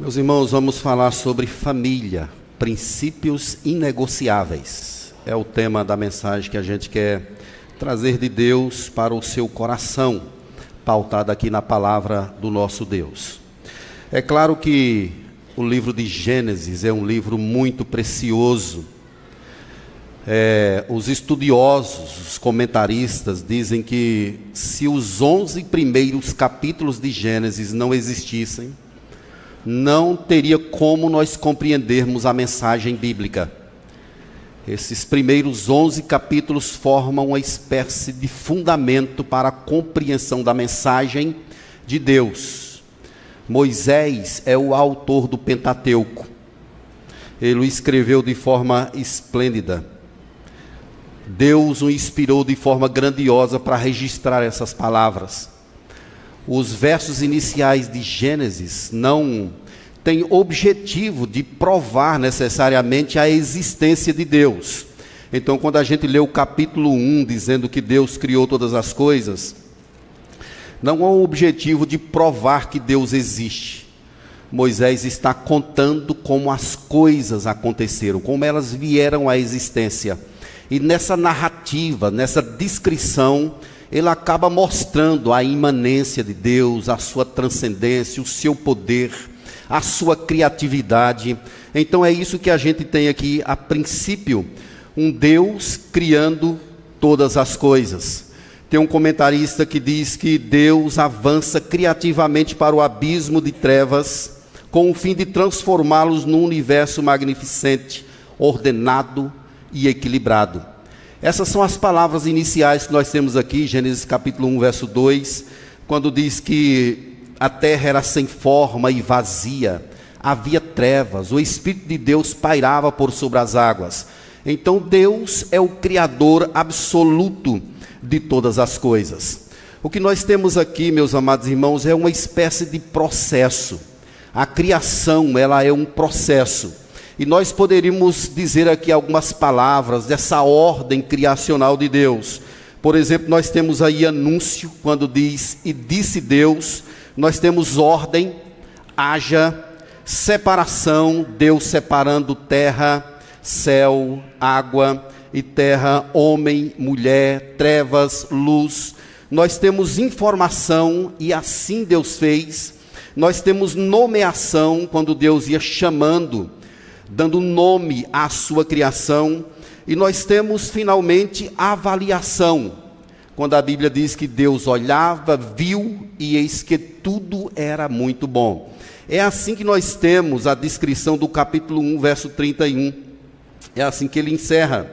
Meus irmãos, vamos falar sobre família, princípios inegociáveis. É o tema da mensagem que a gente quer trazer de Deus para o seu coração, pautada aqui na palavra do nosso Deus. É claro que o livro de Gênesis é um livro muito precioso. É, os estudiosos, os comentaristas dizem que se os 11 primeiros capítulos de Gênesis não existissem, não teria como nós compreendermos a mensagem bíblica. Esses primeiros 11 capítulos formam uma espécie de fundamento para a compreensão da mensagem de Deus. Moisés é o autor do Pentateuco. Ele o escreveu de forma esplêndida. Deus o inspirou de forma grandiosa para registrar essas palavras os versos iniciais de Gênesis não têm objetivo de provar necessariamente a existência de Deus. Então, quando a gente lê o capítulo 1 dizendo que Deus criou todas as coisas, não há o objetivo de provar que Deus existe. Moisés está contando como as coisas aconteceram, como elas vieram à existência. E nessa narrativa, nessa descrição, ele acaba mostrando a imanência de Deus, a sua transcendência, o seu poder, a sua criatividade. Então é isso que a gente tem aqui a princípio, um Deus criando todas as coisas. Tem um comentarista que diz que Deus avança criativamente para o abismo de trevas, com o fim de transformá-los num universo magnificente, ordenado e equilibrado. Essas são as palavras iniciais que nós temos aqui, Gênesis capítulo 1, verso 2, quando diz que a terra era sem forma e vazia, havia trevas, o Espírito de Deus pairava por sobre as águas. Então Deus é o Criador absoluto de todas as coisas. O que nós temos aqui, meus amados irmãos, é uma espécie de processo. A criação, ela é um processo. E nós poderíamos dizer aqui algumas palavras dessa ordem criacional de Deus. Por exemplo, nós temos aí anúncio, quando diz e disse Deus, nós temos ordem, haja, separação, Deus separando terra, céu, água e terra, homem, mulher, trevas, luz. Nós temos informação e assim Deus fez. Nós temos nomeação quando Deus ia chamando dando nome à sua criação, e nós temos finalmente a avaliação, quando a Bíblia diz que Deus olhava, viu e eis que tudo era muito bom. É assim que nós temos a descrição do capítulo 1, verso 31. É assim que ele encerra.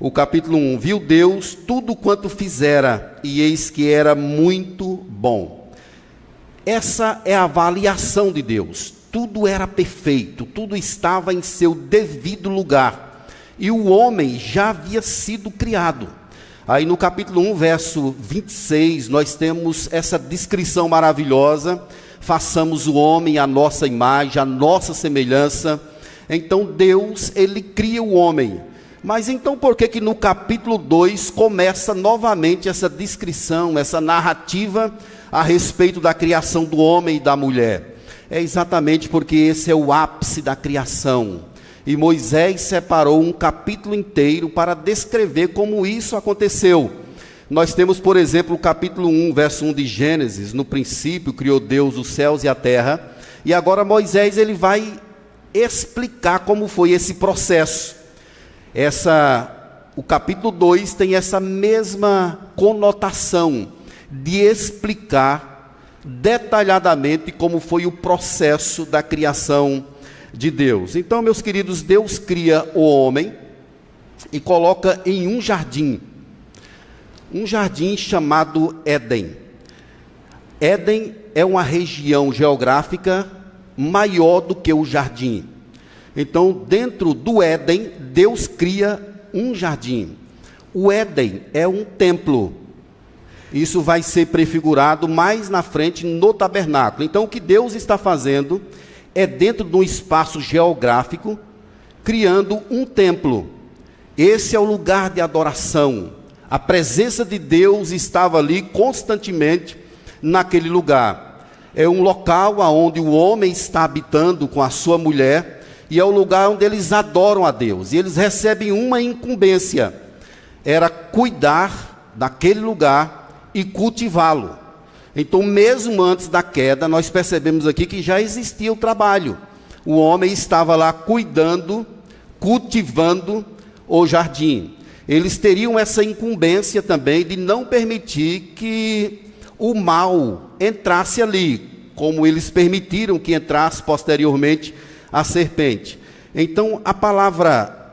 O capítulo 1: Viu Deus tudo quanto fizera, e eis que era muito bom. Essa é a avaliação de Deus tudo era perfeito, tudo estava em seu devido lugar. E o homem já havia sido criado. Aí no capítulo 1, verso 26, nós temos essa descrição maravilhosa: façamos o homem à nossa imagem, à nossa semelhança. Então Deus, ele cria o homem. Mas então por que que no capítulo 2 começa novamente essa descrição, essa narrativa a respeito da criação do homem e da mulher? É exatamente porque esse é o ápice da criação. E Moisés separou um capítulo inteiro para descrever como isso aconteceu. Nós temos, por exemplo, o capítulo 1, verso 1 de Gênesis, no princípio criou Deus os céus e a terra, e agora Moisés ele vai explicar como foi esse processo. Essa o capítulo 2 tem essa mesma conotação de explicar detalhadamente como foi o processo da criação de Deus. Então, meus queridos, Deus cria o homem e coloca em um jardim, um jardim chamado Éden. Éden é uma região geográfica maior do que o jardim. Então, dentro do Éden, Deus cria um jardim. O Éden é um templo. Isso vai ser prefigurado mais na frente no tabernáculo. Então, o que Deus está fazendo é dentro de um espaço geográfico, criando um templo. Esse é o lugar de adoração. A presença de Deus estava ali constantemente naquele lugar. é um local onde o homem está habitando com a sua mulher e é o lugar onde eles adoram a Deus. E eles recebem uma incumbência: era cuidar daquele lugar e cultivá-lo. Então, mesmo antes da queda, nós percebemos aqui que já existia o trabalho. O homem estava lá cuidando, cultivando o jardim. Eles teriam essa incumbência também de não permitir que o mal entrasse ali, como eles permitiram que entrasse posteriormente a serpente. Então, a palavra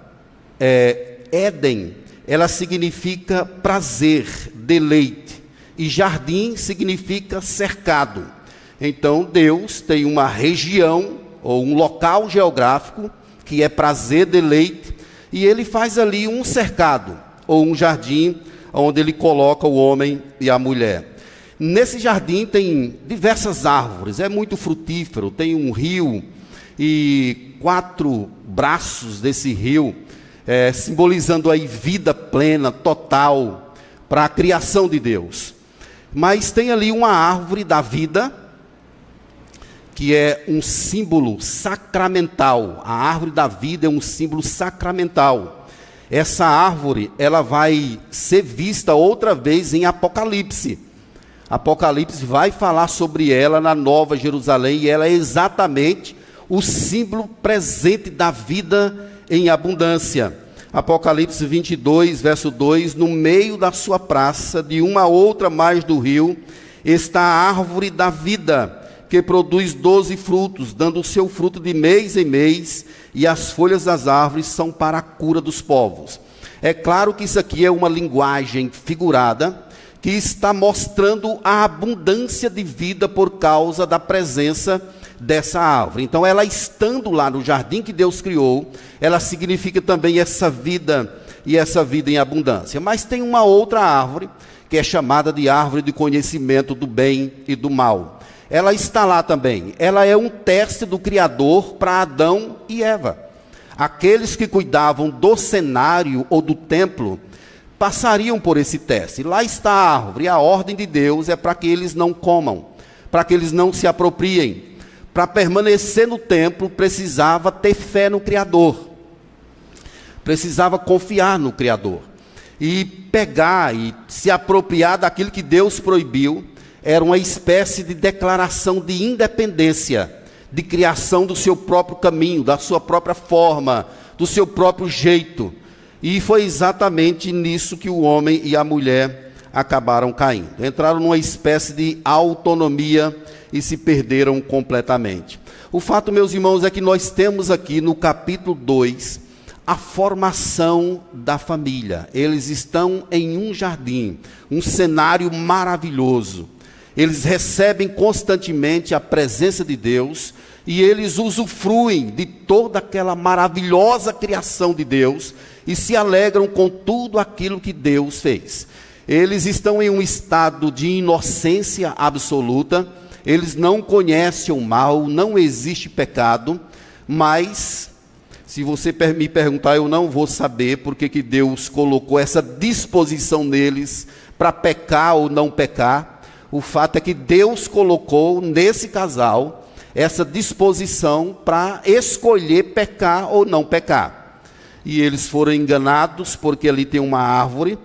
é, Éden, ela significa prazer, deleite, e jardim significa cercado. Então, Deus tem uma região ou um local geográfico que é prazer, deleite, e ele faz ali um cercado ou um jardim onde ele coloca o homem e a mulher. Nesse jardim tem diversas árvores, é muito frutífero, tem um rio e quatro braços desse rio, é, simbolizando aí vida plena, total, para a criação de Deus. Mas tem ali uma árvore da vida, que é um símbolo sacramental. A árvore da vida é um símbolo sacramental. Essa árvore, ela vai ser vista outra vez em Apocalipse. Apocalipse vai falar sobre ela na Nova Jerusalém e ela é exatamente o símbolo presente da vida em abundância. Apocalipse 22, verso 2: No meio da sua praça, de uma outra mais do rio, está a árvore da vida, que produz doze frutos, dando o seu fruto de mês em mês, e as folhas das árvores são para a cura dos povos. É claro que isso aqui é uma linguagem figurada, que está mostrando a abundância de vida por causa da presença dessa árvore. Então, ela estando lá no jardim que Deus criou, ela significa também essa vida e essa vida em abundância. Mas tem uma outra árvore, que é chamada de árvore de conhecimento do bem e do mal. Ela está lá também. Ela é um teste do Criador para Adão e Eva. Aqueles que cuidavam do cenário ou do templo passariam por esse teste. Lá está a árvore, a ordem de Deus é para que eles não comam, para que eles não se apropriem. Para permanecer no templo, precisava ter fé no Criador, precisava confiar no Criador. E pegar e se apropriar daquilo que Deus proibiu, era uma espécie de declaração de independência, de criação do seu próprio caminho, da sua própria forma, do seu próprio jeito. E foi exatamente nisso que o homem e a mulher acabaram caindo. Entraram numa espécie de autonomia e se perderam completamente. O fato, meus irmãos, é que nós temos aqui no capítulo 2 a formação da família. Eles estão em um jardim, um cenário maravilhoso. Eles recebem constantemente a presença de Deus e eles usufruem de toda aquela maravilhosa criação de Deus e se alegram com tudo aquilo que Deus fez. Eles estão em um estado de inocência absoluta, eles não conhecem o mal, não existe pecado, mas se você me perguntar, eu não vou saber porque que Deus colocou essa disposição neles para pecar ou não pecar. O fato é que Deus colocou nesse casal essa disposição para escolher pecar ou não pecar. E eles foram enganados, porque ali tem uma árvore,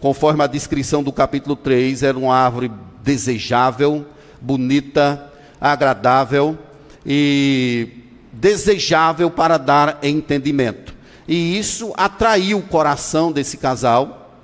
conforme a descrição do capítulo 3, era uma árvore desejável, bonita, agradável e desejável para dar entendimento. E isso atraiu o coração desse casal,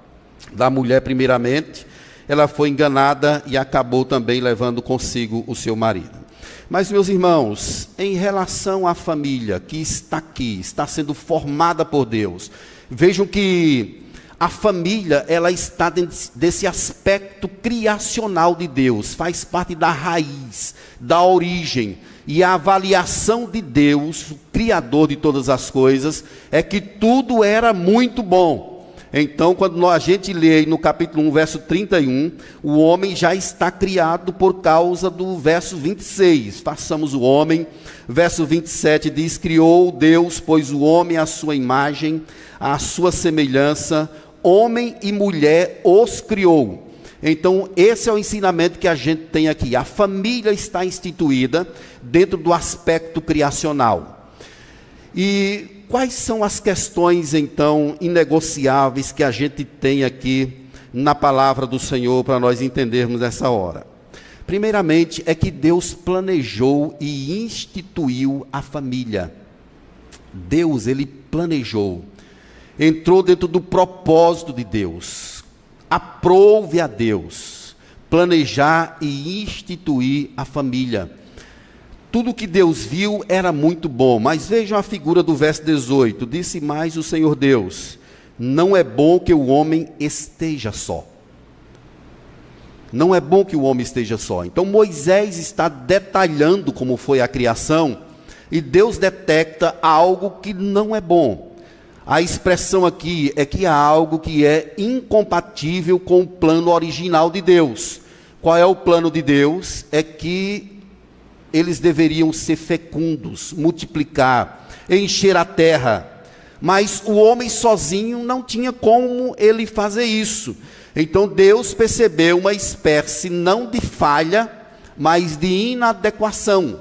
da mulher primeiramente. Ela foi enganada e acabou também levando consigo o seu marido. Mas, meus irmãos, em relação à família que está aqui, está sendo formada por Deus, vejam que a família, ela está desse aspecto criacional de Deus, faz parte da raiz, da origem. E a avaliação de Deus, o Criador de todas as coisas, é que tudo era muito bom. Então, quando a gente lê no capítulo 1, verso 31, o homem já está criado por causa do verso 26. Façamos o homem. Verso 27 diz: Criou Deus, pois o homem à sua imagem, à sua semelhança, homem e mulher os criou. Então, esse é o ensinamento que a gente tem aqui. A família está instituída dentro do aspecto criacional. E quais são as questões, então, inegociáveis que a gente tem aqui na palavra do Senhor para nós entendermos essa hora? Primeiramente, é que Deus planejou e instituiu a família. Deus, ele planejou, entrou dentro do propósito de Deus, aprove a Deus planejar e instituir a família. Tudo que Deus viu era muito bom, mas vejam a figura do verso 18: disse mais o Senhor Deus: Não é bom que o homem esteja só. Não é bom que o homem esteja só. Então Moisés está detalhando como foi a criação e Deus detecta algo que não é bom. A expressão aqui é que há algo que é incompatível com o plano original de Deus. Qual é o plano de Deus? É que eles deveriam ser fecundos, multiplicar, encher a terra. Mas o homem sozinho não tinha como ele fazer isso. Então Deus percebeu uma espécie não de falha, mas de inadequação.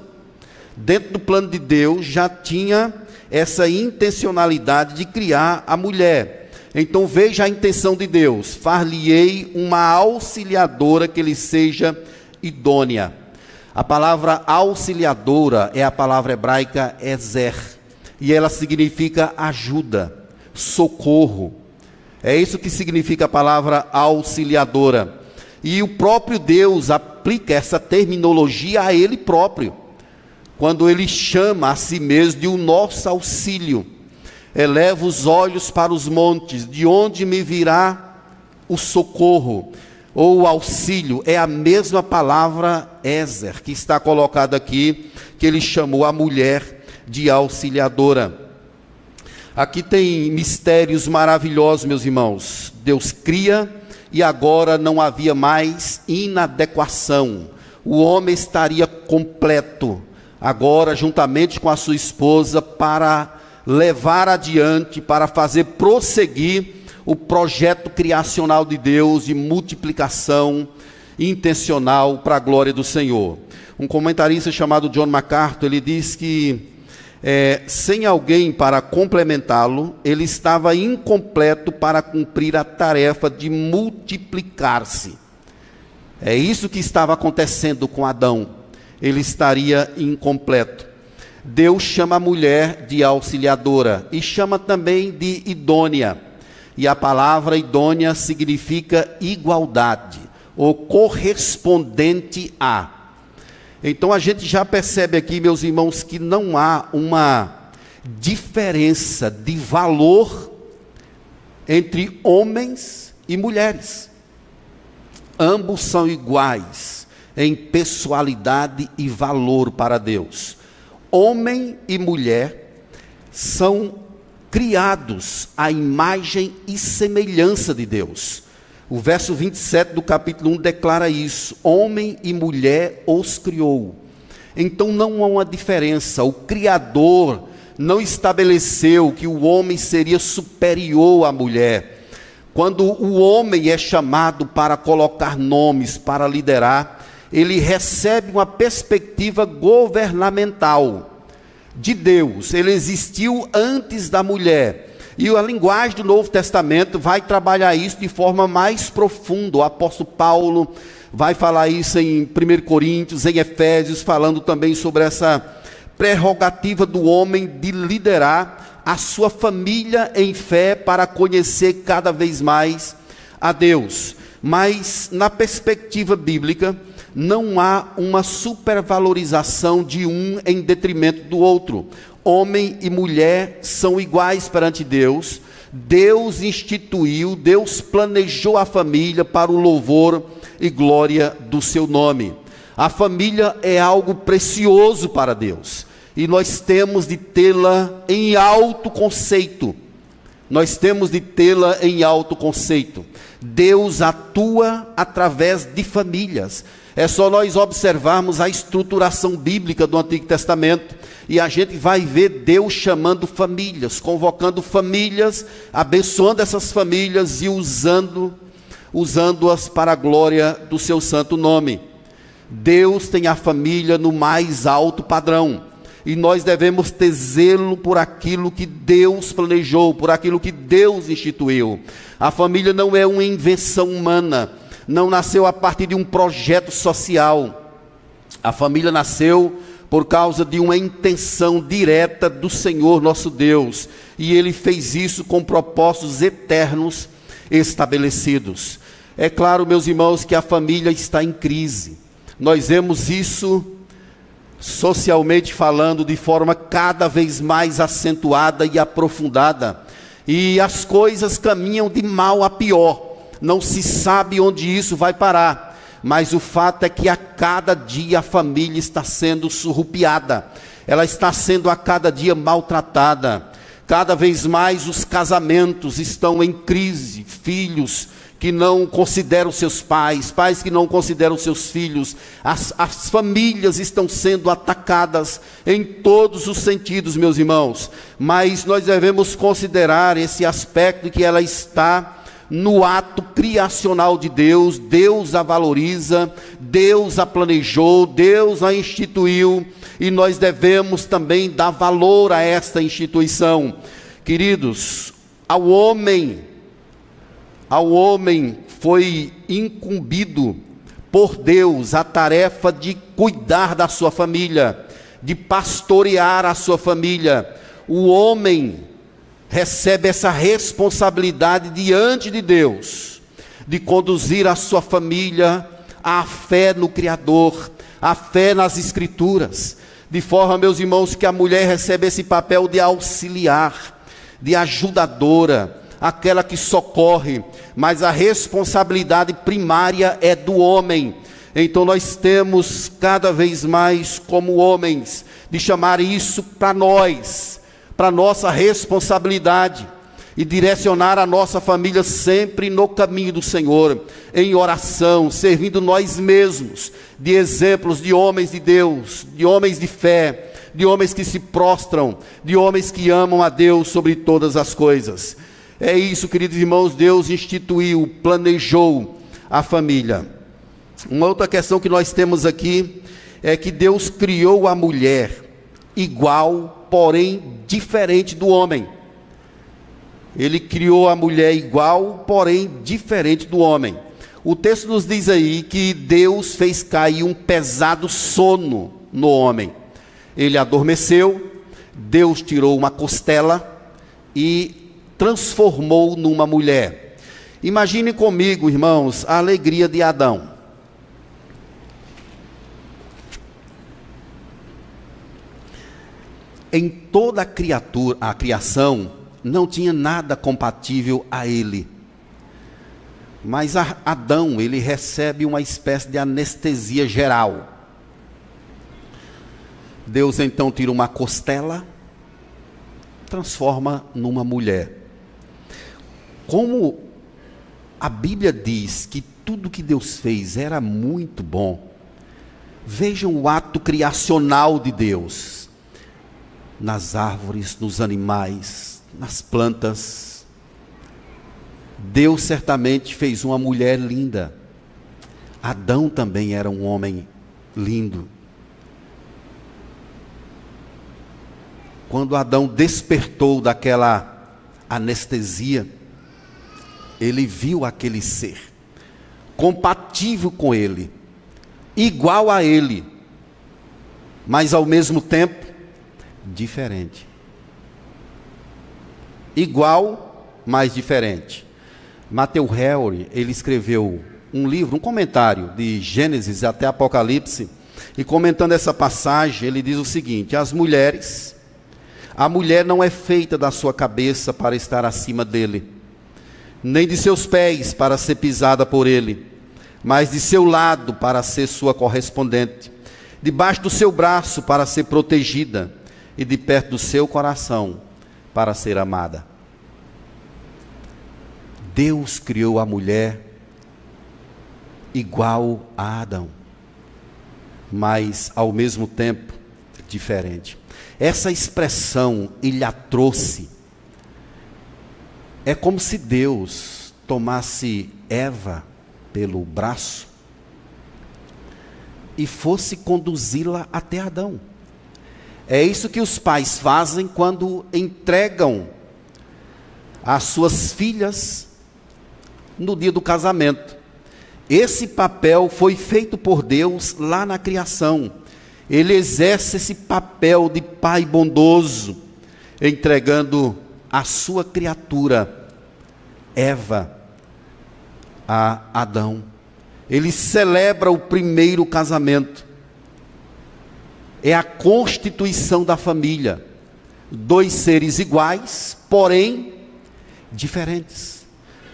Dentro do plano de Deus já tinha essa intencionalidade de criar a mulher. Então veja a intenção de Deus: far-lhe-ei uma auxiliadora que lhe seja idônea. A palavra auxiliadora é a palavra hebraica ezer, e ela significa ajuda, socorro. É isso que significa a palavra auxiliadora. E o próprio Deus aplica essa terminologia a ele próprio, quando ele chama a si mesmo de o nosso auxílio. Eleva os olhos para os montes, de onde me virá o socorro ou o auxílio? É a mesma palavra Ezer que está colocada aqui, que ele chamou a mulher de auxiliadora. Aqui tem mistérios maravilhosos, meus irmãos. Deus cria e agora não havia mais inadequação. O homem estaria completo, agora, juntamente com a sua esposa, para levar adiante, para fazer prosseguir o projeto criacional de Deus de multiplicação intencional para a glória do Senhor. Um comentarista chamado John MacArthur, ele diz que é, sem alguém para complementá-lo, ele estava incompleto para cumprir a tarefa de multiplicar-se. É isso que estava acontecendo com Adão. Ele estaria incompleto. Deus chama a mulher de auxiliadora e chama também de idônea. E a palavra idônea significa igualdade ou correspondente a. Então a gente já percebe aqui, meus irmãos, que não há uma diferença de valor entre homens e mulheres. Ambos são iguais em pessoalidade e valor para Deus. Homem e mulher são criados à imagem e semelhança de Deus. O verso 27 do capítulo 1 declara isso: Homem e mulher os criou. Então não há uma diferença. O Criador não estabeleceu que o homem seria superior à mulher. Quando o homem é chamado para colocar nomes, para liderar, ele recebe uma perspectiva governamental de Deus. Ele existiu antes da mulher. E a linguagem do Novo Testamento vai trabalhar isso de forma mais profunda. O apóstolo Paulo vai falar isso em 1 Coríntios, em Efésios, falando também sobre essa prerrogativa do homem de liderar a sua família em fé para conhecer cada vez mais a Deus. Mas na perspectiva bíblica, não há uma supervalorização de um em detrimento do outro homem e mulher são iguais perante Deus. Deus instituiu, Deus planejou a família para o louvor e glória do seu nome. A família é algo precioso para Deus e nós temos de tê-la em alto conceito. Nós temos de tê-la em alto conceito. Deus atua através de famílias. É só nós observarmos a estruturação bíblica do Antigo Testamento e a gente vai ver Deus chamando famílias, convocando famílias, abençoando essas famílias e usando usando-as para a glória do seu santo nome. Deus tem a família no mais alto padrão e nós devemos ter zelo por aquilo que Deus planejou, por aquilo que Deus instituiu. A família não é uma invenção humana, não nasceu a partir de um projeto social. A família nasceu por causa de uma intenção direta do Senhor nosso Deus, e ele fez isso com propósitos eternos estabelecidos. É claro, meus irmãos, que a família está em crise. Nós vemos isso socialmente falando de forma cada vez mais acentuada e aprofundada. E as coisas caminham de mal a pior. Não se sabe onde isso vai parar. Mas o fato é que a cada dia a família está sendo surrupiada. Ela está sendo a cada dia maltratada. Cada vez mais os casamentos estão em crise, filhos que não consideram seus pais, pais que não consideram seus filhos, as, as famílias estão sendo atacadas em todos os sentidos, meus irmãos, mas nós devemos considerar esse aspecto que ela está no ato criacional de Deus, Deus a valoriza, Deus a planejou, Deus a instituiu, e nós devemos também dar valor a esta instituição. Queridos, ao homem ao homem foi incumbido por Deus a tarefa de cuidar da sua família, de pastorear a sua família. O homem recebe essa responsabilidade diante de Deus, de conduzir a sua família à fé no Criador, à fé nas Escrituras, de forma, meus irmãos, que a mulher recebe esse papel de auxiliar, de ajudadora, aquela que socorre, mas a responsabilidade primária é do homem. Então nós temos cada vez mais, como homens, de chamar isso para nós, para nossa responsabilidade e direcionar a nossa família sempre no caminho do Senhor, em oração, servindo nós mesmos de exemplos de homens de Deus, de homens de fé, de homens que se prostram, de homens que amam a Deus sobre todas as coisas. É isso, queridos irmãos, Deus instituiu, planejou a família. Uma outra questão que nós temos aqui é que Deus criou a mulher igual, porém diferente do homem. Ele criou a mulher igual, porém diferente do homem. O texto nos diz aí que Deus fez cair um pesado sono no homem. Ele adormeceu, Deus tirou uma costela e transformou numa mulher. Imagine comigo, irmãos, a alegria de Adão. Em toda a criatura, a criação, não tinha nada compatível a ele. Mas Adão, ele recebe uma espécie de anestesia geral. Deus então tira uma costela, transforma numa mulher. Como a Bíblia diz que tudo que Deus fez era muito bom, vejam o ato criacional de Deus nas árvores, nos animais, nas plantas. Deus certamente fez uma mulher linda. Adão também era um homem lindo. Quando Adão despertou daquela anestesia, ele viu aquele ser compatível com ele, igual a ele, mas ao mesmo tempo diferente. Igual, mas diferente. Matthew Henry, ele escreveu um livro, um comentário de Gênesis até Apocalipse, e comentando essa passagem, ele diz o seguinte: as mulheres, a mulher não é feita da sua cabeça para estar acima dele nem de seus pés para ser pisada por ele, mas de seu lado para ser sua correspondente, debaixo do seu braço para ser protegida, e de perto do seu coração para ser amada. Deus criou a mulher igual a Adão, mas ao mesmo tempo diferente. Essa expressão ele a trouxe é como se Deus tomasse Eva pelo braço e fosse conduzi-la até Adão. É isso que os pais fazem quando entregam as suas filhas no dia do casamento. Esse papel foi feito por Deus lá na criação. Ele exerce esse papel de pai bondoso, entregando a sua criatura, Eva, a Adão. Ele celebra o primeiro casamento. É a constituição da família. Dois seres iguais, porém diferentes.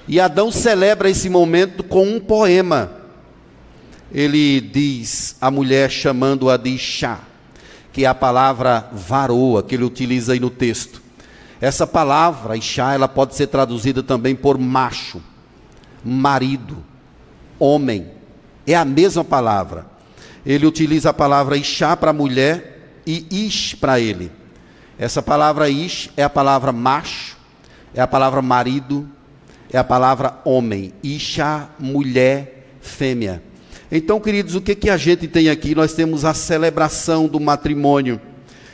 E Adão celebra esse momento com um poema. Ele diz a mulher chamando-a de chá, que é a palavra varoa que ele utiliza aí no texto. Essa palavra, chá, ela pode ser traduzida também por macho, marido, homem. É a mesma palavra. Ele utiliza a palavra Ixá para mulher e Ish para ele. Essa palavra Ish é a palavra macho, é a palavra marido, é a palavra homem. Ixá, mulher, fêmea. Então, queridos, o que, que a gente tem aqui? Nós temos a celebração do matrimônio.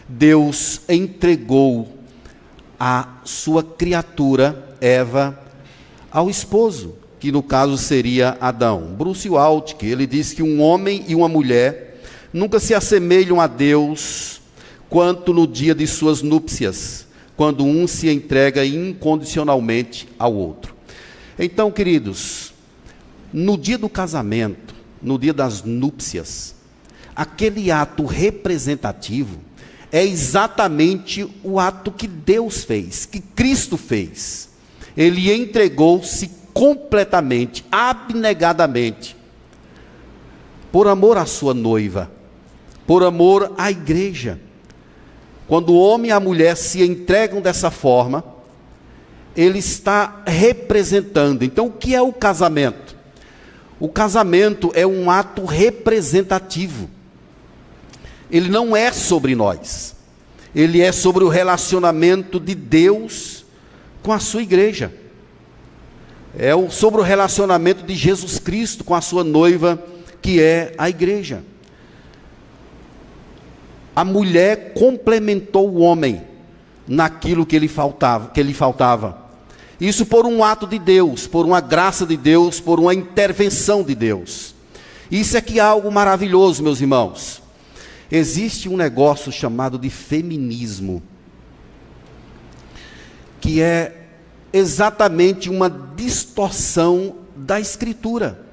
Deus entregou a sua criatura, Eva, ao esposo que no caso seria Adão. Bruce Waltke, ele diz que um homem e uma mulher nunca se assemelham a Deus quanto no dia de suas núpcias, quando um se entrega incondicionalmente ao outro. Então, queridos, no dia do casamento, no dia das núpcias, aquele ato representativo é exatamente o ato que Deus fez, que Cristo fez. Ele entregou-se completamente, abnegadamente, por amor à sua noiva, por amor à igreja. Quando o homem e a mulher se entregam dessa forma, ele está representando. Então, o que é o casamento? O casamento é um ato representativo. Ele não é sobre nós. Ele é sobre o relacionamento de Deus com a sua igreja é sobre o relacionamento de Jesus Cristo com a sua noiva, que é a igreja. A mulher complementou o homem naquilo que ele faltava, que lhe faltava. Isso por um ato de Deus, por uma graça de Deus, por uma intervenção de Deus. Isso é que é algo maravilhoso, meus irmãos. Existe um negócio chamado de feminismo, que é exatamente uma distorção da Escritura.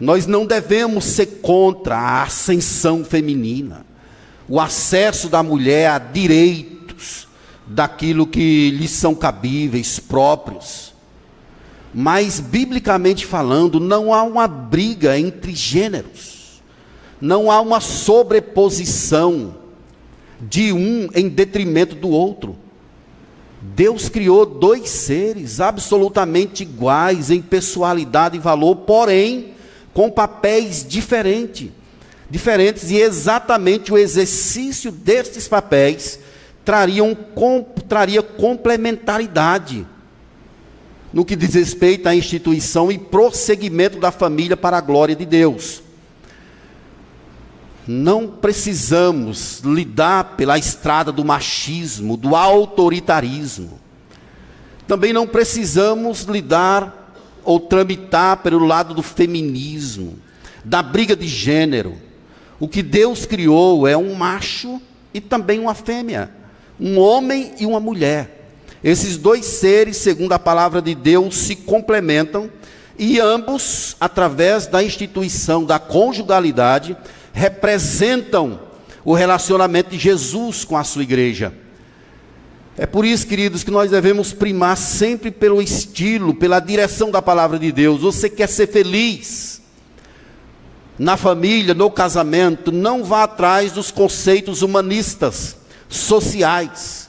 Nós não devemos ser contra a ascensão feminina, o acesso da mulher a direitos daquilo que lhes são cabíveis, próprios. Mas, biblicamente falando, não há uma briga entre gêneros, não há uma sobreposição de um em detrimento do outro. Deus criou dois seres absolutamente iguais em personalidade e valor, porém com papéis diferentes. Diferentes e exatamente o exercício destes papéis trariam, com, traria complementaridade no que diz respeito à instituição e prosseguimento da família para a glória de Deus não precisamos lidar pela estrada do machismo, do autoritarismo. Também não precisamos lidar ou tramitar pelo lado do feminismo, da briga de gênero. O que Deus criou é um macho e também uma fêmea, um homem e uma mulher. Esses dois seres, segundo a palavra de Deus, se complementam e ambos, através da instituição da conjugalidade, representam o relacionamento de Jesus com a sua igreja. É por isso, queridos, que nós devemos primar sempre pelo estilo, pela direção da palavra de Deus. Você quer ser feliz na família, no casamento, não vá atrás dos conceitos humanistas, sociais.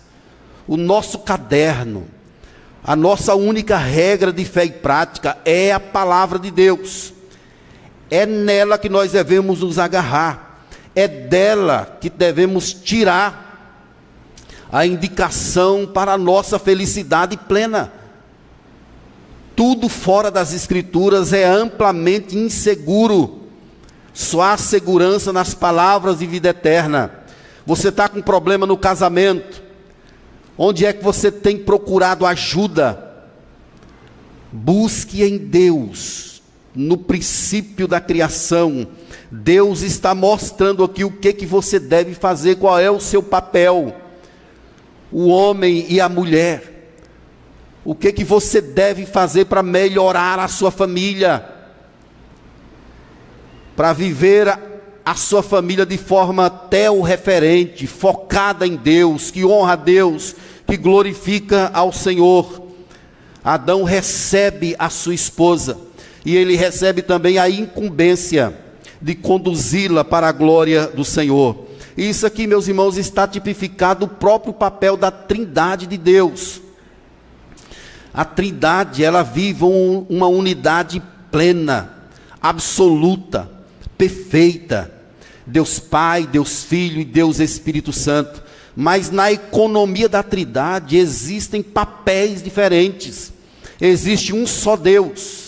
O nosso caderno, a nossa única regra de fé e prática é a palavra de Deus. É nela que nós devemos nos agarrar. É dela que devemos tirar a indicação para a nossa felicidade plena. Tudo fora das Escrituras é amplamente inseguro. Só há segurança nas palavras de vida eterna. Você está com problema no casamento. Onde é que você tem procurado ajuda? Busque em Deus, no princípio da criação. Deus está mostrando aqui o que, que você deve fazer, qual é o seu papel. O homem e a mulher. O que, que você deve fazer para melhorar a sua família? Para viver a, sua família de forma tel-referente, focada em Deus, que honra a Deus, que glorifica ao Senhor. Adão recebe a sua esposa e ele recebe também a incumbência de conduzi-la para a glória do Senhor. Isso aqui, meus irmãos, está tipificado o próprio papel da Trindade de Deus. A Trindade, ela vive um, uma unidade plena, absoluta, perfeita. Deus Pai, Deus Filho e Deus Espírito Santo. Mas na economia da Trindade existem papéis diferentes. Existe um só Deus,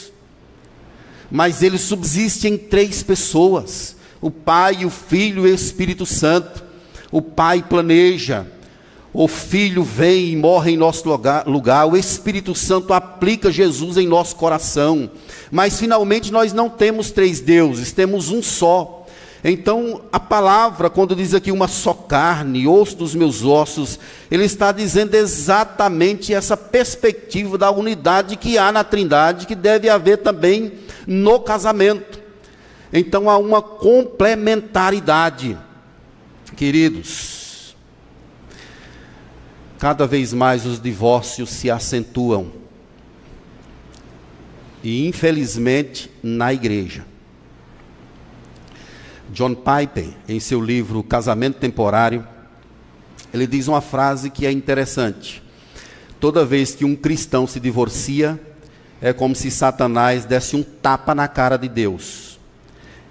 mas ele subsiste em três pessoas: o Pai, o Filho e o Espírito Santo. O Pai planeja, o Filho vem e morre em nosso lugar, o Espírito Santo aplica Jesus em nosso coração, mas finalmente nós não temos três deuses, temos um só. Então, a palavra, quando diz aqui uma só carne, osso dos meus ossos, ele está dizendo exatamente essa perspectiva da unidade que há na Trindade, que deve haver também no casamento. Então, há uma complementaridade. Queridos, cada vez mais os divórcios se acentuam. E infelizmente na igreja. John Piper, em seu livro Casamento Temporário, ele diz uma frase que é interessante. Toda vez que um cristão se divorcia, é como se Satanás desse um tapa na cara de Deus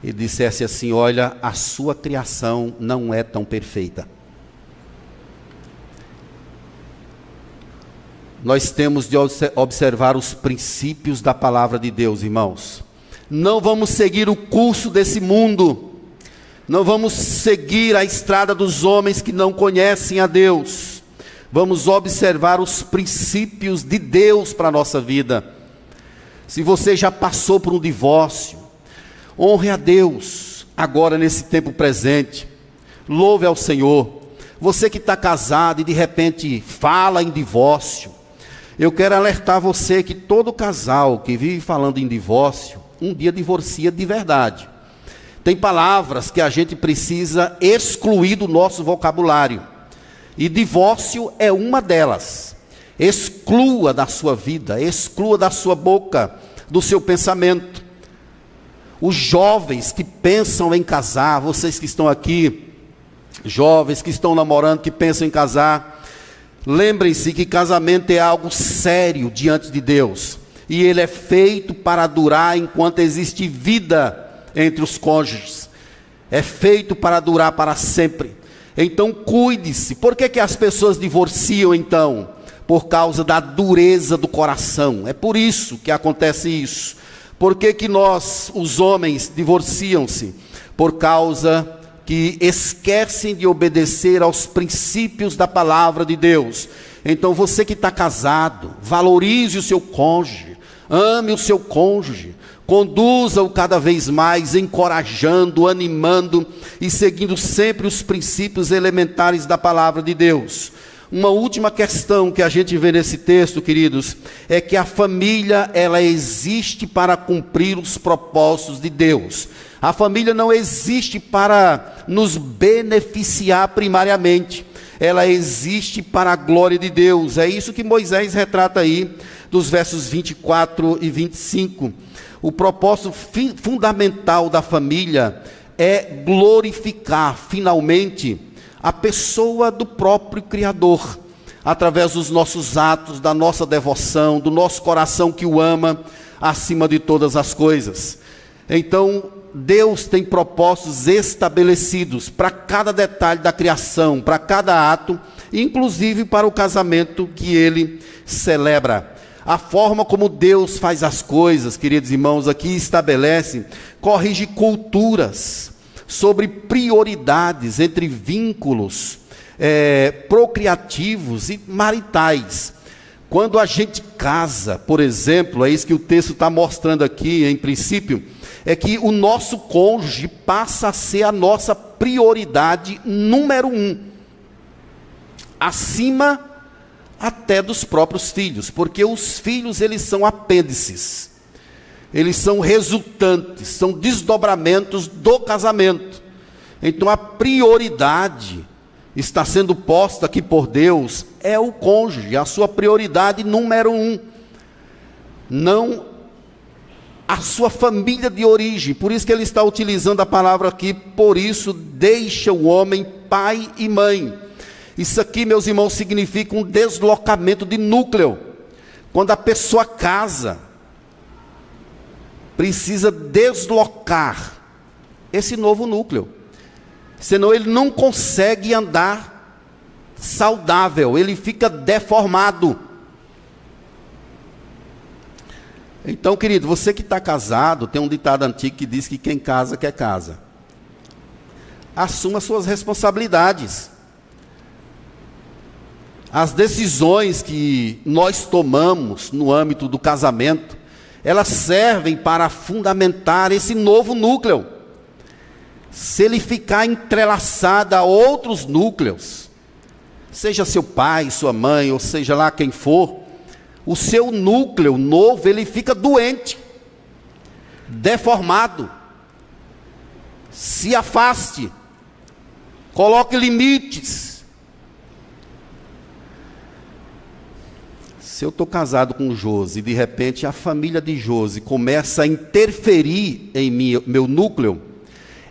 e dissesse assim: Olha, a sua criação não é tão perfeita. nós temos de observar os princípios da palavra de Deus, irmãos. Não vamos seguir o curso desse mundo, não vamos seguir a estrada dos homens que não conhecem a Deus. Vamos observar os princípios de Deus para a nossa vida. Se você já passou por um divórcio, honre a Deus agora nesse tempo presente. Louve ao Senhor. Você que está casado e de repente fala em divórcio, eu quero alertar você que todo casal que vive falando em divórcio, um dia divorcia de verdade. Tem palavras que a gente precisa excluir do nosso vocabulário. E divórcio é uma delas. Exclua da sua vida, exclua da sua boca, do seu pensamento. Os jovens que pensam em casar, vocês que estão aqui, jovens que estão namorando, que pensam em casar, Lembrem-se que casamento é algo sério diante de Deus. E ele é feito para durar enquanto existe vida entre os cônjuges. É feito para durar para sempre. Então cuide-se. Por que, que as pessoas divorciam então? Por causa da dureza do coração. É por isso que acontece isso. Por que, que nós, os homens, divorciam-se? Por causa que esquecem de obedecer aos princípios da palavra de Deus. Então você que está casado, valorize o seu cônjuge, ame o seu cônjuge, conduza-o cada vez mais, encorajando, animando e seguindo sempre os princípios elementares da palavra de Deus. Uma última questão que a gente vê nesse texto, queridos, é que a família ela existe para cumprir os propósitos de Deus. A família não existe para nos beneficiar primariamente, ela existe para a glória de Deus. É isso que Moisés retrata aí, dos versos 24 e 25. O propósito fundamental da família é glorificar finalmente a pessoa do próprio Criador, através dos nossos atos, da nossa devoção, do nosso coração que o ama acima de todas as coisas. Então, Deus tem propósitos estabelecidos para cada detalhe da criação, para cada ato, inclusive para o casamento que ele celebra. A forma como Deus faz as coisas, queridos irmãos, aqui estabelece, corrige culturas sobre prioridades entre vínculos é, procriativos e maritais. Quando a gente casa, por exemplo, é isso que o texto está mostrando aqui, em princípio, é que o nosso cônjuge passa a ser a nossa prioridade número um, acima até dos próprios filhos, porque os filhos eles são apêndices, eles são resultantes, são desdobramentos do casamento. Então a prioridade está sendo posta aqui por Deus é o cônjuge, a sua prioridade número um. Não a sua família de origem. Por isso que ele está utilizando a palavra aqui, por isso deixa o homem pai e mãe. Isso aqui, meus irmãos, significa um deslocamento de núcleo. Quando a pessoa casa, precisa deslocar esse novo núcleo. Senão ele não consegue andar saudável, ele fica deformado. Então, querido, você que está casado, tem um ditado antigo que diz que quem casa quer casa. Assuma suas responsabilidades. As decisões que nós tomamos no âmbito do casamento, elas servem para fundamentar esse novo núcleo. Se ele ficar entrelaçado a outros núcleos, seja seu pai, sua mãe, ou seja lá quem for, o seu núcleo novo ele fica doente, deformado. Se afaste, coloque limites. Se eu estou casado com Josi e de repente a família de Josi começa a interferir em meu núcleo,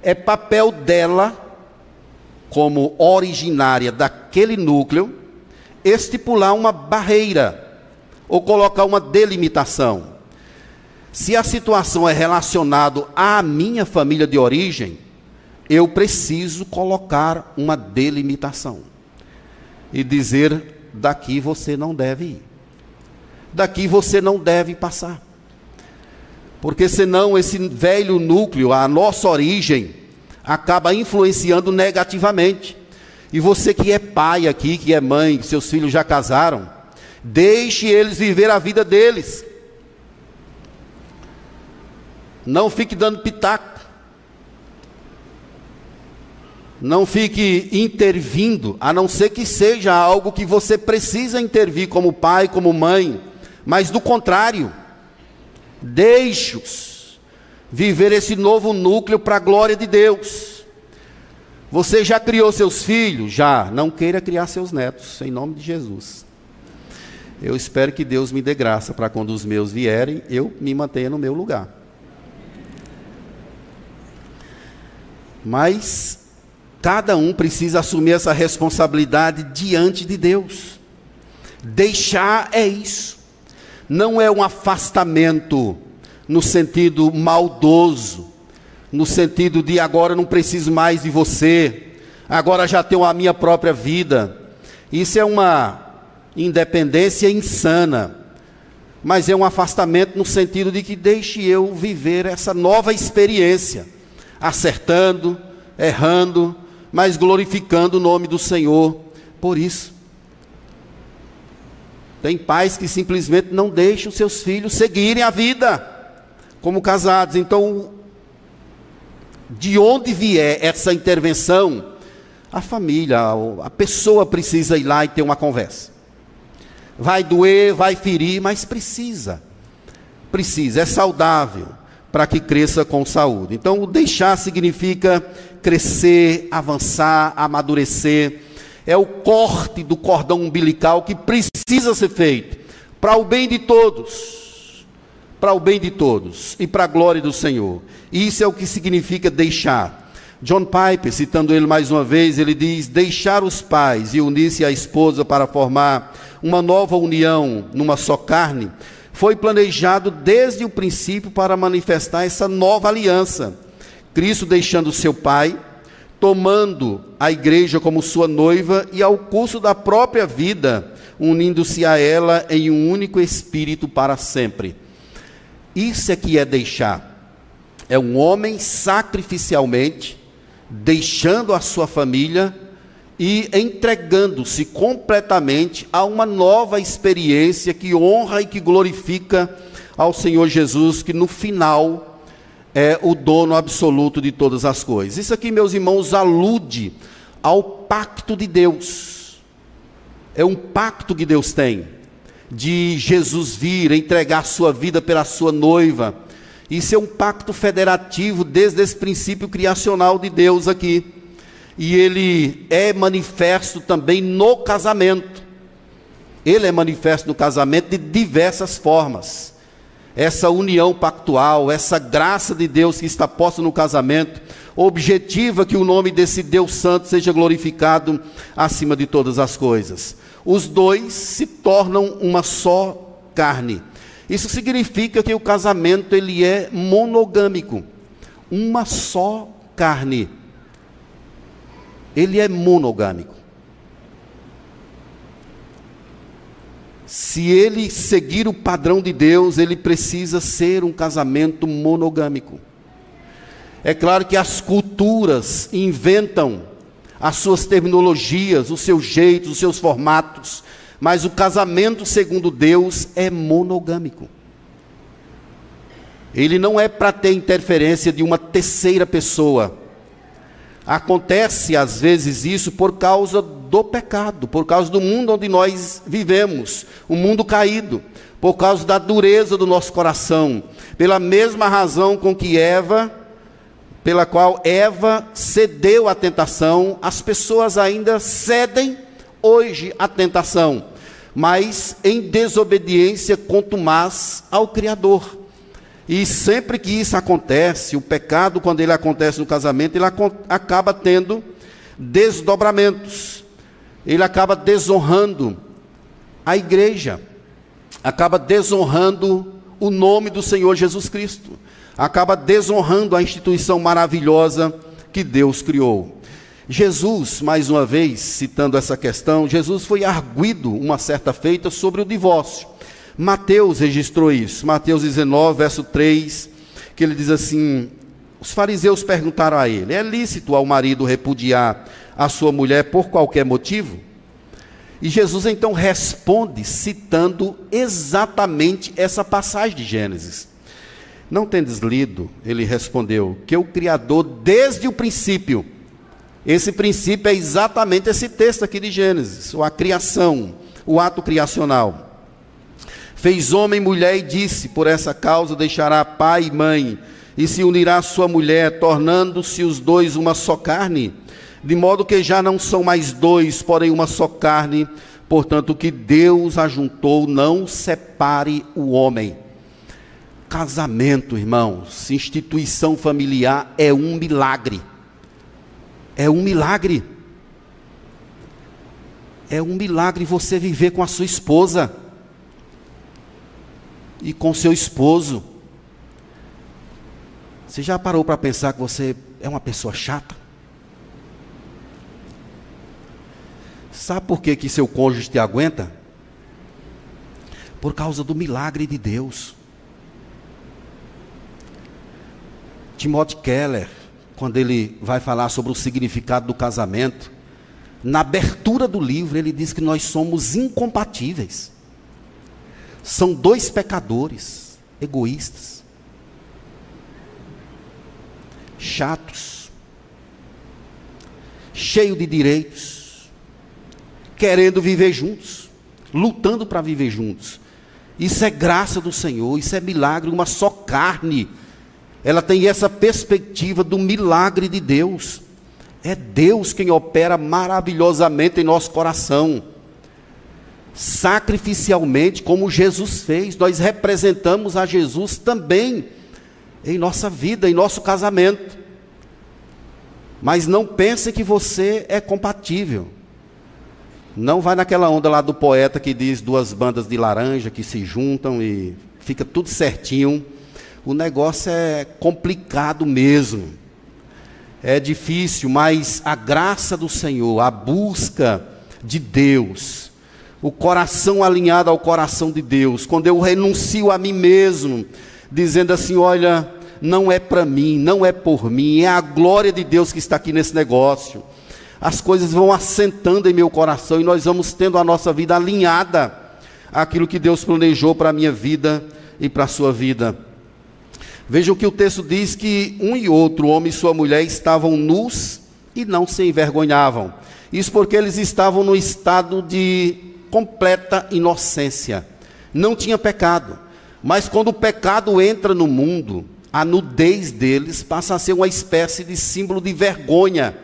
é papel dela, como originária daquele núcleo, estipular uma barreira ou colocar uma delimitação. Se a situação é relacionada à minha família de origem, eu preciso colocar uma delimitação e dizer: daqui você não deve ir, daqui você não deve passar, porque senão esse velho núcleo, a nossa origem, acaba influenciando negativamente. E você que é pai aqui, que é mãe, seus filhos já casaram, Deixe eles viver a vida deles. Não fique dando pitaco. Não fique intervindo, a não ser que seja algo que você precisa intervir como pai, como mãe. Mas do contrário, deixe-os viver esse novo núcleo para a glória de Deus. Você já criou seus filhos? Já. Não queira criar seus netos, em nome de Jesus. Eu espero que Deus me dê graça para quando os meus vierem, eu me mantenha no meu lugar. Mas cada um precisa assumir essa responsabilidade diante de Deus. Deixar é isso. Não é um afastamento no sentido maldoso, no sentido de agora não preciso mais de você, agora já tenho a minha própria vida. Isso é uma independência insana, mas é um afastamento no sentido de que deixe eu viver essa nova experiência, acertando, errando, mas glorificando o nome do Senhor por isso. Tem pais que simplesmente não deixam seus filhos seguirem a vida como casados. Então, de onde vier essa intervenção, a família, a pessoa precisa ir lá e ter uma conversa. Vai doer, vai ferir, mas precisa. Precisa, é saudável para que cresça com saúde. Então, o deixar significa crescer, avançar, amadurecer. É o corte do cordão umbilical que precisa ser feito para o bem de todos. Para o bem de todos e para a glória do Senhor. Isso é o que significa deixar. John Piper, citando ele mais uma vez, ele diz: deixar os pais e unir-se à esposa para formar uma nova união numa só carne, foi planejado desde o princípio para manifestar essa nova aliança. Cristo deixando seu Pai, tomando a igreja como sua noiva e ao curso da própria vida, unindo-se a ela em um único espírito para sempre. Isso é que é deixar. É um homem sacrificialmente deixando a sua família e entregando-se completamente a uma nova experiência que honra e que glorifica ao Senhor Jesus, que no final é o dono absoluto de todas as coisas. Isso aqui, meus irmãos, alude ao pacto de Deus. É um pacto que Deus tem de Jesus vir entregar sua vida pela sua noiva. Isso é um pacto federativo desde esse princípio criacional de Deus aqui. E ele é manifesto também no casamento. Ele é manifesto no casamento de diversas formas essa união pactual, essa graça de Deus que está posta no casamento, objetiva que o nome desse Deus Santo seja glorificado acima de todas as coisas. Os dois se tornam uma só carne. Isso significa que o casamento ele é monogâmico, uma só carne. Ele é monogâmico. Se ele seguir o padrão de Deus, ele precisa ser um casamento monogâmico. É claro que as culturas inventam as suas terminologias, os seus jeitos, os seus formatos, mas o casamento segundo Deus é monogâmico. Ele não é para ter interferência de uma terceira pessoa. Acontece às vezes isso por causa do pecado, por causa do mundo onde nós vivemos, o um mundo caído, por causa da dureza do nosso coração, pela mesma razão com que Eva, pela qual Eva cedeu à tentação, as pessoas ainda cedem hoje à tentação, mas em desobediência contumaz ao Criador. E sempre que isso acontece, o pecado, quando ele acontece no casamento, ele acaba tendo desdobramentos ele acaba desonrando a igreja, acaba desonrando o nome do Senhor Jesus Cristo, acaba desonrando a instituição maravilhosa que Deus criou. Jesus, mais uma vez, citando essa questão, Jesus foi arguido uma certa feita sobre o divórcio. Mateus registrou isso, Mateus 19, verso 3, que ele diz assim: Os fariseus perguntaram a ele: É lícito ao marido repudiar a sua mulher por qualquer motivo? E Jesus então responde citando exatamente essa passagem de Gênesis. Não tendes lido, ele respondeu, que o Criador desde o princípio, esse princípio é exatamente esse texto aqui de Gênesis, a criação, o ato criacional. Fez homem e mulher e disse: Por essa causa deixará pai e mãe, e se unirá a sua mulher, tornando-se os dois uma só carne de modo que já não são mais dois, porém uma só carne. Portanto, o que Deus ajuntou, não separe o homem. Casamento, irmãos, instituição familiar é um milagre. É um milagre. É um milagre você viver com a sua esposa e com seu esposo. Você já parou para pensar que você é uma pessoa chata? Sabe por que, que seu cônjuge te aguenta? Por causa do milagre de Deus. Timothy Keller, quando ele vai falar sobre o significado do casamento, na abertura do livro ele diz que nós somos incompatíveis. São dois pecadores, egoístas, chatos, cheios de direitos, querendo viver juntos, lutando para viver juntos. Isso é graça do Senhor, isso é milagre, uma só carne. Ela tem essa perspectiva do milagre de Deus. É Deus quem opera maravilhosamente em nosso coração. Sacrificialmente, como Jesus fez, nós representamos a Jesus também em nossa vida, em nosso casamento. Mas não pense que você é compatível. Não vai naquela onda lá do poeta que diz duas bandas de laranja que se juntam e fica tudo certinho. O negócio é complicado mesmo. É difícil, mas a graça do Senhor, a busca de Deus, o coração alinhado ao coração de Deus, quando eu renuncio a mim mesmo, dizendo assim: olha, não é para mim, não é por mim, é a glória de Deus que está aqui nesse negócio. As coisas vão assentando em meu coração e nós vamos tendo a nossa vida alinhada àquilo que Deus planejou para a minha vida e para a sua vida. Vejam que o texto diz que um e outro, homem e sua mulher, estavam nus e não se envergonhavam. Isso porque eles estavam no estado de completa inocência. Não tinha pecado. Mas quando o pecado entra no mundo, a nudez deles passa a ser uma espécie de símbolo de vergonha.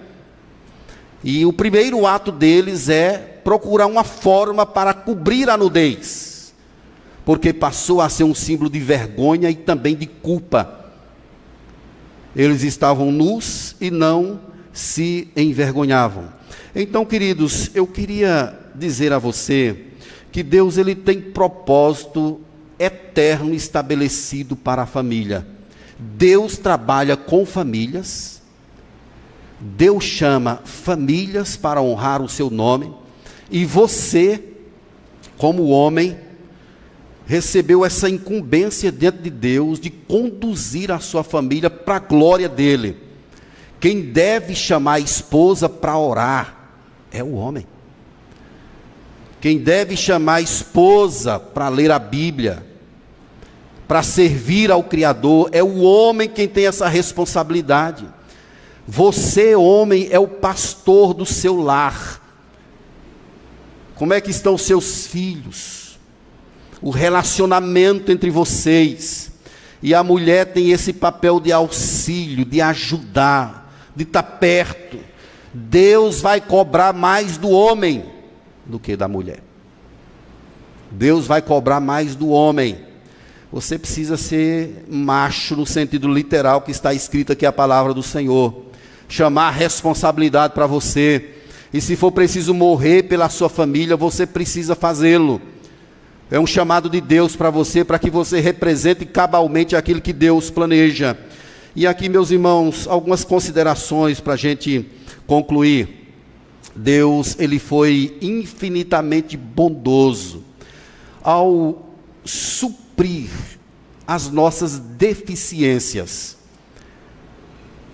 E o primeiro ato deles é procurar uma forma para cobrir a nudez porque passou a ser um símbolo de vergonha e também de culpa. Eles estavam nus e não se envergonhavam. Então, queridos, eu queria dizer a você que Deus ele tem propósito eterno estabelecido para a família. Deus trabalha com famílias. Deus chama famílias para honrar o seu nome, e você, como homem, recebeu essa incumbência diante de Deus de conduzir a sua família para a glória dele. Quem deve chamar a esposa para orar é o homem. Quem deve chamar a esposa para ler a Bíblia, para servir ao Criador, é o homem quem tem essa responsabilidade. Você, homem, é o pastor do seu lar. Como é que estão seus filhos? o relacionamento entre vocês. E a mulher tem esse papel de auxílio, de ajudar, de estar perto. Deus vai cobrar mais do homem do que da mulher. Deus vai cobrar mais do homem. Você precisa ser macho no sentido literal que está escrito aqui a palavra do Senhor. Chamar a responsabilidade para você. E se for preciso morrer pela sua família, você precisa fazê-lo. É um chamado de Deus para você, para que você represente cabalmente aquilo que Deus planeja. E aqui, meus irmãos, algumas considerações para a gente concluir. Deus, ele foi infinitamente bondoso ao suprir as nossas deficiências.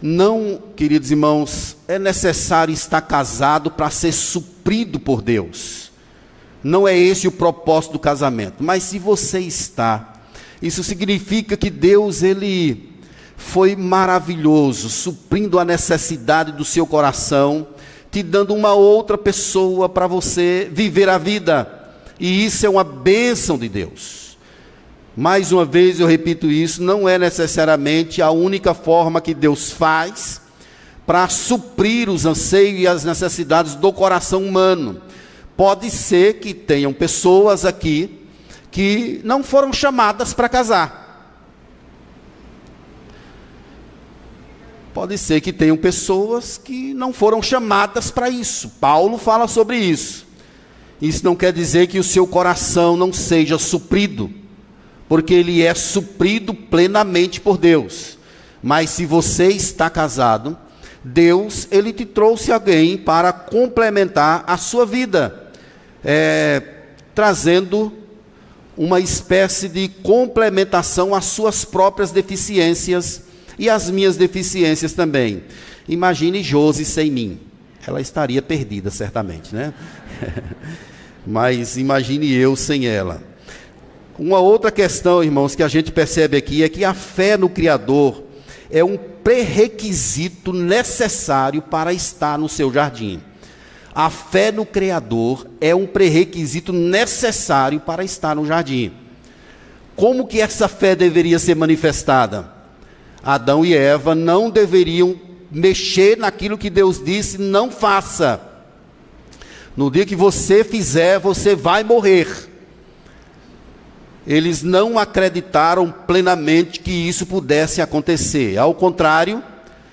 Não, queridos irmãos, é necessário estar casado para ser suprido por Deus. Não é esse o propósito do casamento. Mas se você está, isso significa que Deus ele foi maravilhoso, suprindo a necessidade do seu coração, te dando uma outra pessoa para você viver a vida. E isso é uma bênção de Deus. Mais uma vez eu repito isso, não é necessariamente a única forma que Deus faz para suprir os anseios e as necessidades do coração humano. Pode ser que tenham pessoas aqui que não foram chamadas para casar. Pode ser que tenham pessoas que não foram chamadas para isso. Paulo fala sobre isso. Isso não quer dizer que o seu coração não seja suprido, porque ele é suprido plenamente por Deus. Mas se você está casado, Deus ele te trouxe alguém para complementar a sua vida é, trazendo uma espécie de complementação às suas próprias deficiências e às minhas deficiências também. Imagine Josi sem mim. Ela estaria perdida, certamente, né? Mas imagine eu sem ela. Uma outra questão, irmãos, que a gente percebe aqui é que a fé no Criador é um pré-requisito necessário para estar no seu jardim. A fé no Criador é um pré-requisito necessário para estar no jardim. Como que essa fé deveria ser manifestada? Adão e Eva não deveriam mexer naquilo que Deus disse, não faça. No dia que você fizer, você vai morrer. Eles não acreditaram plenamente que isso pudesse acontecer. Ao contrário,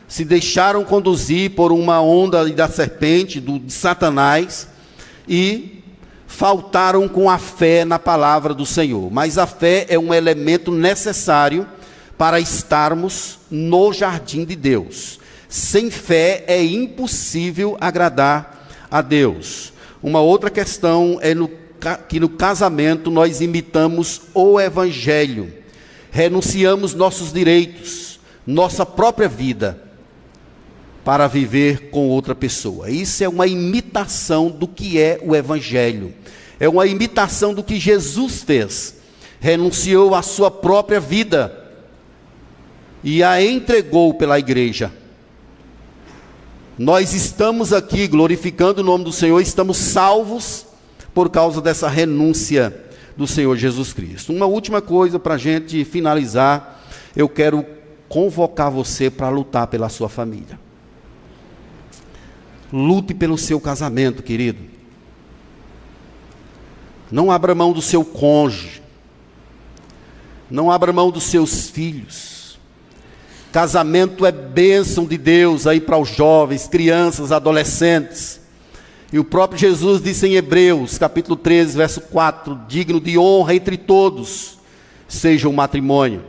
se deixaram conduzir por uma onda da serpente, do, de Satanás, e faltaram com a fé na palavra do Senhor. Mas a fé é um elemento necessário para estarmos no jardim de Deus. Sem fé é impossível agradar a Deus. Uma outra questão é no que no casamento nós imitamos o Evangelho, renunciamos nossos direitos, nossa própria vida, para viver com outra pessoa. Isso é uma imitação do que é o Evangelho, é uma imitação do que Jesus fez, renunciou à sua própria vida e a entregou pela igreja. Nós estamos aqui glorificando o nome do Senhor, estamos salvos por causa dessa renúncia do Senhor Jesus Cristo. Uma última coisa para a gente finalizar, eu quero convocar você para lutar pela sua família. Lute pelo seu casamento, querido. Não abra mão do seu cônjuge. Não abra mão dos seus filhos. Casamento é bênção de Deus aí para os jovens, crianças, adolescentes. E o próprio Jesus disse em Hebreus, capítulo 13, verso 4: digno de honra entre todos seja o matrimônio,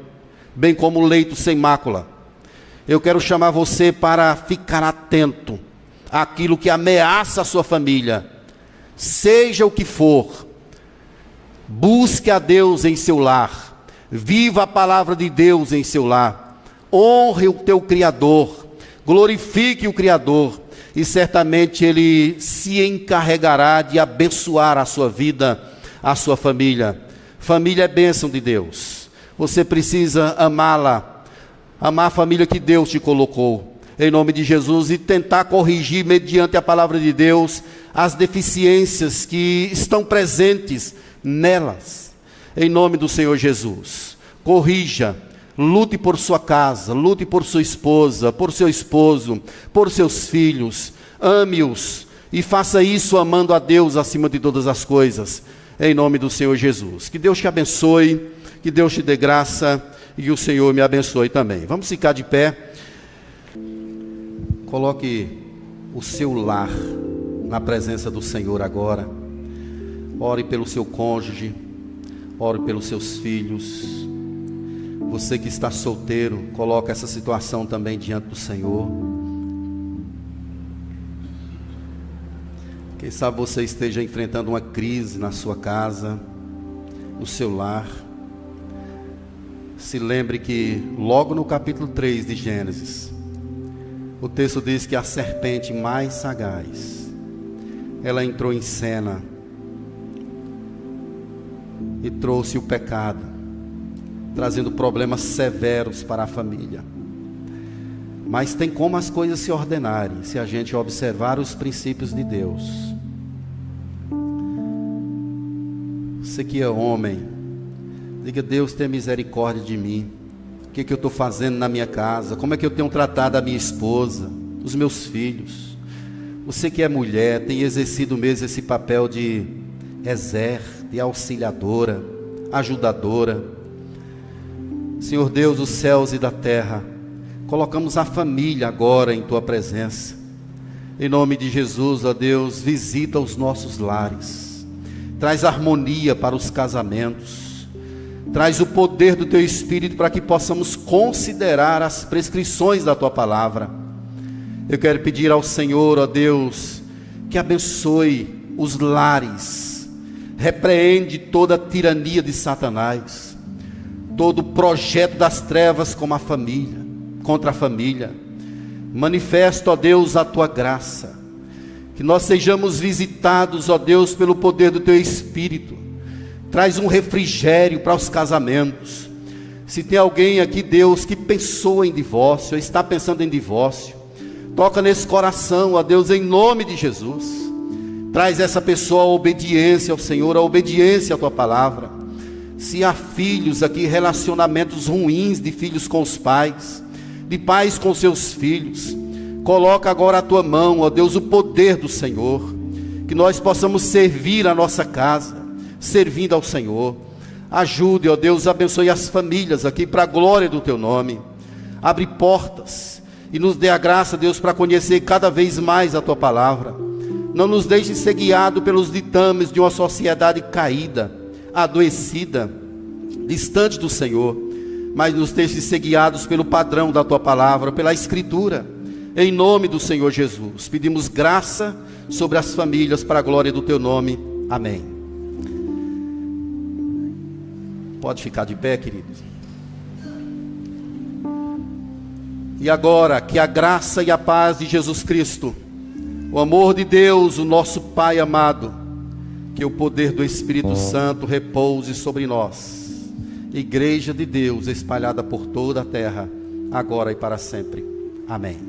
bem como o leito sem mácula. Eu quero chamar você para ficar atento àquilo que ameaça a sua família, seja o que for. Busque a Deus em seu lar, viva a palavra de Deus em seu lar, honre o teu Criador, glorifique o Criador e certamente Ele se encarregará de abençoar a sua vida, a sua família. Família é bênção de Deus. Você precisa amá-la, amar a família que Deus te colocou, em nome de Jesus, e tentar corrigir, mediante a palavra de Deus, as deficiências que estão presentes nelas, em nome do Senhor Jesus. Corrija Lute por sua casa, lute por sua esposa, por seu esposo, por seus filhos. Ame-os e faça isso amando a Deus acima de todas as coisas, em nome do Senhor Jesus. Que Deus te abençoe, que Deus te dê graça e que o Senhor me abençoe também. Vamos ficar de pé. Coloque o seu lar na presença do Senhor agora. Ore pelo seu cônjuge, ore pelos seus filhos. Você que está solteiro, coloca essa situação também diante do Senhor. Quem sabe você esteja enfrentando uma crise na sua casa, no seu lar. Se lembre que logo no capítulo 3 de Gênesis, o texto diz que a serpente mais sagaz, ela entrou em cena e trouxe o pecado trazendo problemas severos para a família. Mas tem como as coisas se ordenarem se a gente observar os princípios de Deus. Você que é homem, diga: Deus, tem misericórdia de mim. O que, que eu estou fazendo na minha casa? Como é que eu tenho tratado a minha esposa, os meus filhos? Você que é mulher, tem exercido mesmo esse papel de exer, de auxiliadora, ajudadora Senhor Deus dos céus e da terra, colocamos a família agora em tua presença. Em nome de Jesus, ó Deus, visita os nossos lares, traz harmonia para os casamentos, traz o poder do teu Espírito para que possamos considerar as prescrições da tua palavra. Eu quero pedir ao Senhor, ó Deus, que abençoe os lares, repreende toda a tirania de Satanás todo projeto das trevas como a família, contra a família. Manifesta, ó Deus, a tua graça. Que nós sejamos visitados, ó Deus, pelo poder do teu espírito. Traz um refrigério para os casamentos. Se tem alguém aqui, Deus, que pensou em divórcio, está pensando em divórcio, toca nesse coração, ó Deus, em nome de Jesus. Traz essa pessoa a obediência ao Senhor, a obediência à tua palavra se há filhos aqui, relacionamentos ruins de filhos com os pais, de pais com seus filhos, coloca agora a tua mão, ó Deus, o poder do Senhor, que nós possamos servir a nossa casa, servindo ao Senhor. Ajude, ó Deus, abençoe as famílias aqui para a glória do teu nome. Abre portas e nos dê a graça, Deus, para conhecer cada vez mais a tua palavra. Não nos deixe ser guiado pelos ditames de uma sociedade caída adoecida, distante do Senhor, mas nos deixe ser guiados pelo padrão da tua palavra, pela Escritura, em nome do Senhor Jesus. Pedimos graça sobre as famílias para a glória do teu nome. Amém. Pode ficar de pé, queridos. E agora, que a graça e a paz de Jesus Cristo, o amor de Deus, o nosso Pai amado, que o poder do Espírito Santo repouse sobre nós. Igreja de Deus espalhada por toda a terra, agora e para sempre. Amém.